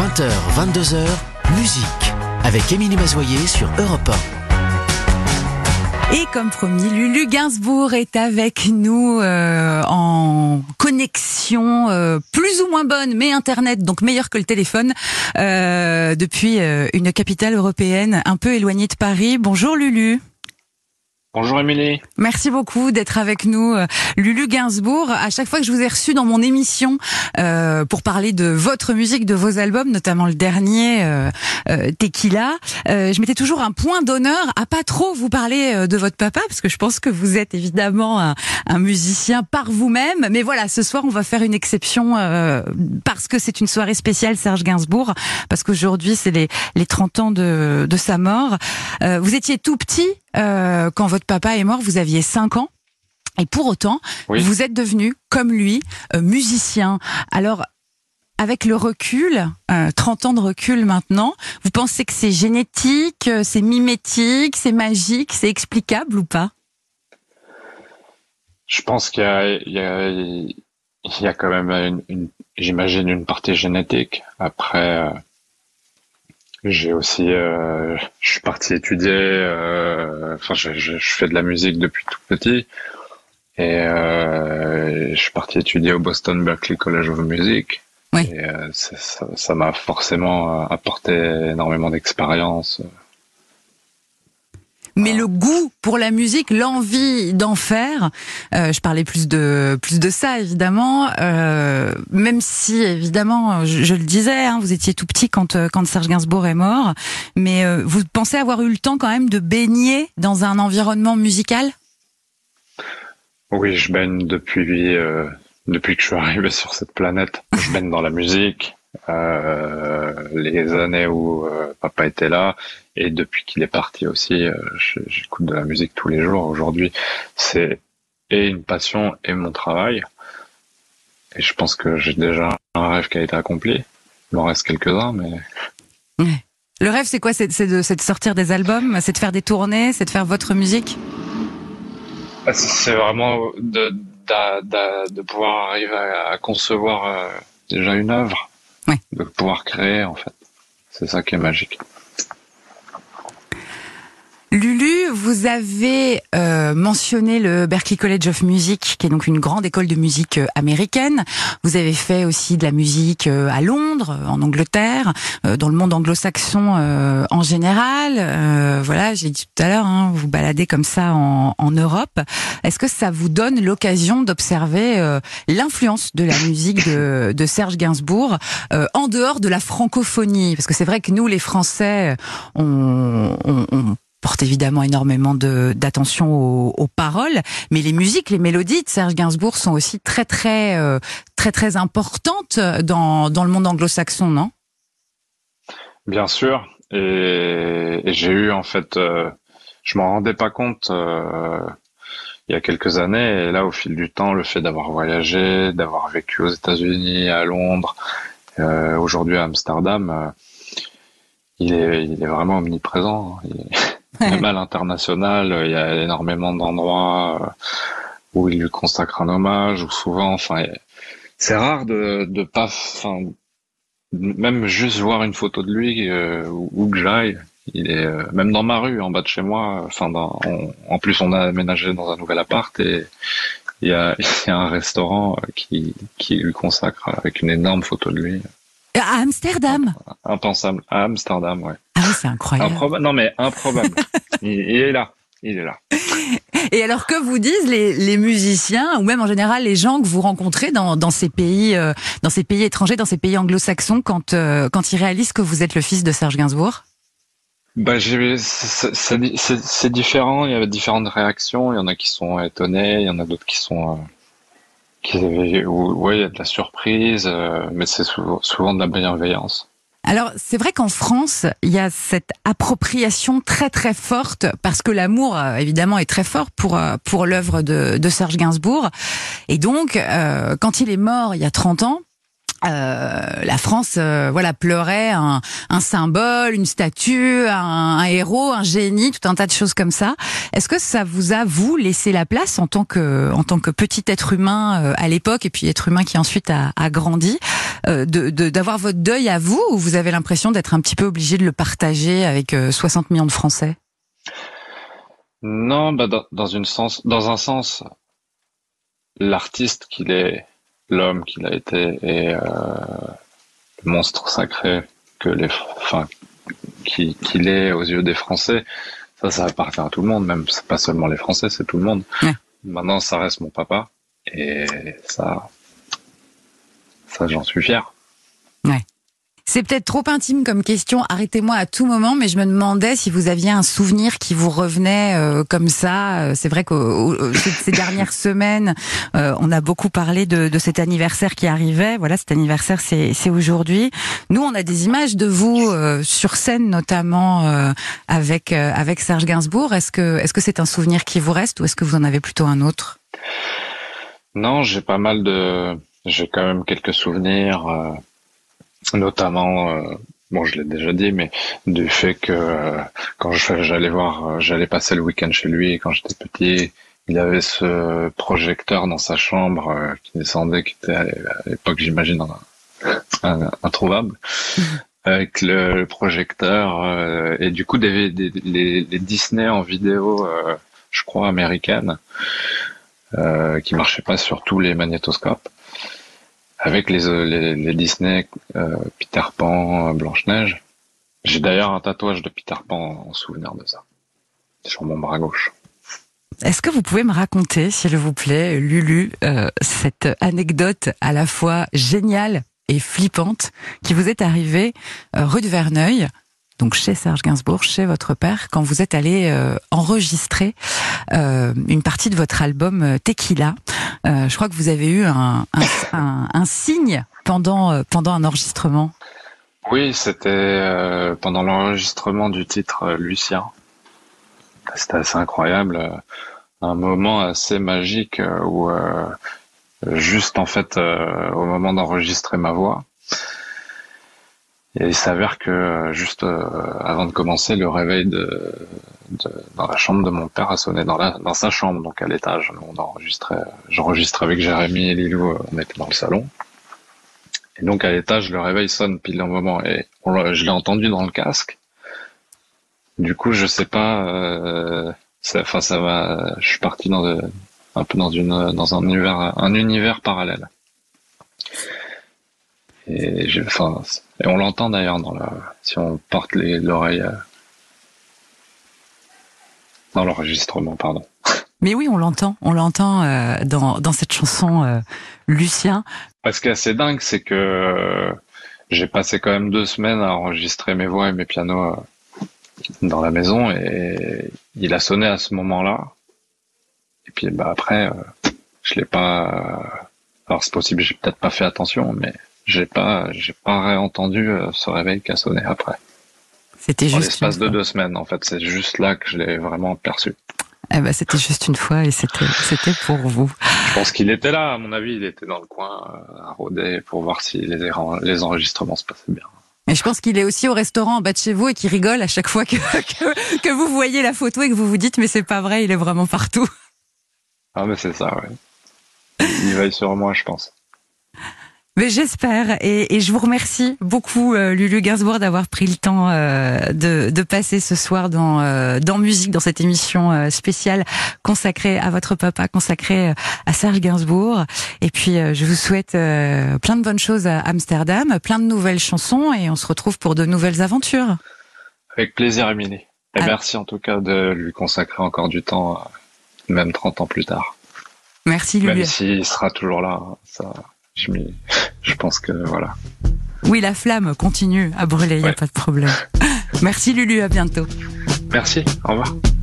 20h, 22h, musique avec Émilie Mazoyer sur Europe 1. Et comme promis, Lulu Gainsbourg est avec nous euh, en connexion euh, plus ou moins bonne, mais Internet, donc meilleur que le téléphone, euh, depuis une capitale européenne un peu éloignée de Paris. Bonjour Lulu. Bonjour Émilie. Merci beaucoup d'être avec nous, euh, Lulu Gainsbourg. À chaque fois que je vous ai reçu dans mon émission euh, pour parler de votre musique, de vos albums, notamment le dernier euh, euh Tequila, euh, je mettais toujours un point d'honneur à pas trop vous parler de votre papa, parce que je pense que vous êtes évidemment un, un musicien par vous-même. Mais voilà, ce soir on va faire une exception parce que c'est une soirée spéciale Serge Gainsbourg, parce qu'aujourd'hui c'est les, les 30 ans de, de sa mort. vous étiez tout petit euh, quand votre papa est mort, vous aviez 5 ans. Et pour autant, oui. vous êtes devenu, comme lui, euh, musicien. Alors, avec le recul, euh, 30 ans de recul maintenant, vous pensez que c'est génétique, euh, c'est mimétique, c'est magique, c'est explicable ou pas? Je pense qu'il y a, y, y quand même, une, une, j'imagine, une partie génétique. Après, j'ai aussi, euh, je suis parti étudier. Euh, enfin, je, je, je, fais de la musique depuis tout petit, et euh, je suis parti étudier au Boston Berklee College of Music. Oui. Et euh, ça m'a forcément apporté énormément d'expérience. Mais le goût pour la musique, l'envie d'en faire, euh, je parlais plus de plus de ça évidemment. Euh, même si évidemment, je, le disais, hein, vous étiez tout petit quand euh, quand Serge Gainsbourg est mort, mais vous pensez avoir eu le temps quand même de baigner dans un environnement musical? Oui, je baigne depuis depuis que je suis arrivé sur cette planète. Je baigne dans la musique. Euh, les années où euh, papa était là et depuis qu'il est parti aussi, euh, j'écoute de la musique tous les jours. Aujourd'hui, c'est et une passion et mon travail. Et je pense que j'ai déjà un rêve qui a été accompli. Il m'en reste quelques-uns, mais. Le rêve, c'est quoi? C'est de, de, sortir des albums, c'est de faire des tournées, c'est de faire votre musique? C'est vraiment de, de, de, de, pouvoir arriver à, à concevoir euh, déjà une œuvre de pouvoir créer en fait. C'est ça qui est magique. Lulu, vous avez euh, mentionné le Berklee College of Music, qui est donc une grande école de musique euh, américaine. Vous avez fait aussi de la musique euh, à Londres, en Angleterre, euh, dans le monde anglo-saxon euh, en général. Euh, voilà, j'ai dit tout à l'heure, hein, vous baladez comme ça en, en Europe. Est-ce que ça vous donne l'occasion d'observer l'influence de la musique de, de Serge Gainsbourg en dehors de la francophonie? Parce que c'est vrai que nous, les Français, on, on, on porte évidemment énormément d'attention aux, paroles, mais les musiques, les mélodies de Serge Gainsbourg sont aussi très très euh, très très importantes dans, dans le monde anglo-saxon, non? Bien sûr, et, j'ai eu en fait, euh, je m'en rendais pas compte euh, il y a quelques années, et là au fil du temps, le fait d'avoir voyagé, d'avoir vécu aux États-Unis, à Londres, aujourd'hui à Amsterdam, il est, il est vraiment omniprésent. Est même à l'international, il y a énormément d'endroits où il lui consacre un hommage, ou souvent, enfin, c'est rare de, de pas, enfin, même juste voir une photo de lui euh, où que j'aille. Il est euh, même dans ma rue, en bas de chez moi. Enfin, en plus, on a aménagé dans un nouvel appart et il y a, y a un restaurant qui, qui lui consacre avec une énorme photo de lui. À Amsterdam Impensable. À Amsterdam, ouais. Ah oui, c'est incroyable. Improba non, mais improbable. il, il, est là. Il est là. Et alors, que vous disent les, les, musiciens, ou même en général les gens que vous rencontrez dans, dans ces pays, euh, dans ces pays étrangers, dans ces pays anglo-saxons, quand, euh, quand ils réalisent que vous êtes le fils de Serge Gainsbourg? Bah, c'est différent. Il y a différentes réactions. Il y en a qui sont étonnés, il y en a d'autres qui sont euh, qui, ouais, il y a de la surprise, euh, mais c'est souvent, souvent de la bienveillance. Alors c'est vrai qu'en France, il y a cette appropriation très très forte parce que l'amour euh, évidemment est très fort pour euh, pour l'œuvre de, de Serge Gainsbourg et donc euh, quand il est mort il y a 30 ans, euh, la France, euh, voilà, pleurait un, un, symbole, une statue, un, un, héros, un génie, tout un tas de choses comme ça. Est-ce que ça vous a vous laissé la place en tant que en tant que petit être humain euh, à l'époque et puis être humain qui ensuite a, a grandi, euh, d'avoir votre deuil à vous ou vous avez l'impression d'être un petit peu obligé de le partager avec 60 millions de Français? Non, bah dans, dans une sens, dans un sens, l'artiste qu'il est l'homme qu'il a été et euh, le monstre sacré que les, enfin, qu'il qui est aux yeux des Français. Ça, ça appartient à tout le monde, même c'est pas seulement les Français, c'est tout le monde. Ouais. Maintenant, ça reste mon papa et ça, ça, j'en suis fier. Ouais. C'est peut-être trop intime comme question, arrêtez-moi à tout moment, mais je me demandais si vous aviez un souvenir qui vous revenait euh, comme ça. Euh, c'est vrai que ces dernières semaines, euh, on a beaucoup parlé de, de, cet anniversaire qui arrivait. Voilà, cet anniversaire, c'est aujourd'hui. Nous, on a des images de vous euh, sur scène, notamment euh, avec avec Serge Gainsbourg. Est-ce que est-ce que c'est un souvenir qui vous reste ou est-ce que vous en avez plutôt un autre? Non, j'ai pas mal de, j'ai quand même quelques souvenirs notamment euh, bon je l'ai déjà dit mais du fait que euh, quand j'allais voir euh, j'allais passer le week-end chez lui quand j'étais petit il avait ce projecteur dans sa chambre qui descendait qui était à l'époque j'imagine introuvable avec le, projecteur et du coup des, des les, les, Disney en vidéo je crois américaine qui marchaient pas sur tous les magnétoscopes avec les, euh, les, les Disney, euh, Peter Pan, Blanche-Neige. J'ai d'ailleurs un tatouage de Peter Pan en souvenir de ça, sur mon bras gauche. Est-ce que vous pouvez me raconter, s'il vous plaît, Lulu, euh, cette anecdote à la fois géniale et flippante qui vous est arrivée euh, rue de Verneuil donc chez Serge Gainsbourg, chez votre père, quand vous êtes allé euh, enregistrer euh, une partie de votre album euh, Tequila. Je crois que vous avez eu un, signe pendant, pendant un enregistrement. Oui, c'était pendant l'enregistrement du titre Lucien. C'était assez incroyable, un moment assez magique où juste en fait au moment d'enregistrer ma voix, et il s'avère que euh, juste euh, avant de commencer, le réveil dans la chambre de mon père a sonné dans, la, dans sa chambre, donc à l'étage. On enregistrait, j'enregistrais avec Jérémy et Lilou, euh, on était dans le salon. Et donc à l'étage, le réveil sonne pile un moment et je l'ai entendu dans le casque. Du coup, je sais pas, euh, enfin ça va, je suis parti dans un peu dans une dans un univers un univers parallèle. Et, enfin, et on l'entend d'ailleurs dans la, si on porte l'oreille euh, dans l'enregistrement, pardon. Mais oui, on l'entend, on l'entend euh, dans, dans cette chanson euh, Lucien. Ce qui est assez dingue, c'est que euh, j'ai passé quand même deux semaines à enregistrer mes voix et mes pianos euh, dans la maison et il a sonné à ce moment-là. Et puis bah après, je l'ai pas. Alors c'est possible, j'ai peut-être pas fait attention, mais j'ai pas, j'ai pas réentendu euh, ce réveil qui a sonné après. C'était juste. l'espace de deux semaines, en fait. C'est juste là que je l'ai vraiment perçu. Eh ben, c'était juste une fois et c'était, c'était pour vous. Je pense qu'il était là, à mon avis, il était dans le coin, euh, à rôder pour voir si les, les enregistrements se passaient bien. Et je pense qu'il est aussi au restaurant en bas de chez vous et qu'il rigole à chaque fois que, que, que, vous voyez la photo et que vous vous dites, mais c'est pas vrai, il est vraiment partout. Ah, mais c'est ça, ouais. Il veille sur moi, je pense. Mais j'espère et, et, je vous remercie beaucoup euh, Lulu Gainsbourg d'avoir pris le temps euh, de, de, passer ce soir dans euh, dans musique dans cette émission spéciale consacrée à votre papa, consacrée à Serge Gainsbourg. Et puis je vous souhaite plein de bonnes choses à Amsterdam, plein de nouvelles chansons et on se retrouve pour de nouvelles aventures. Avec plaisir Émilie. Et merci en tout cas de lui consacrer encore du temps, même 30 ans plus tard. Merci Lulu. Même s'il sera toujours là, ça je, je pense que voilà. Oui, la flamme continue à brûler, il ouais. n'y a pas de problème. Merci Lulu, à bientôt. Merci, au revoir.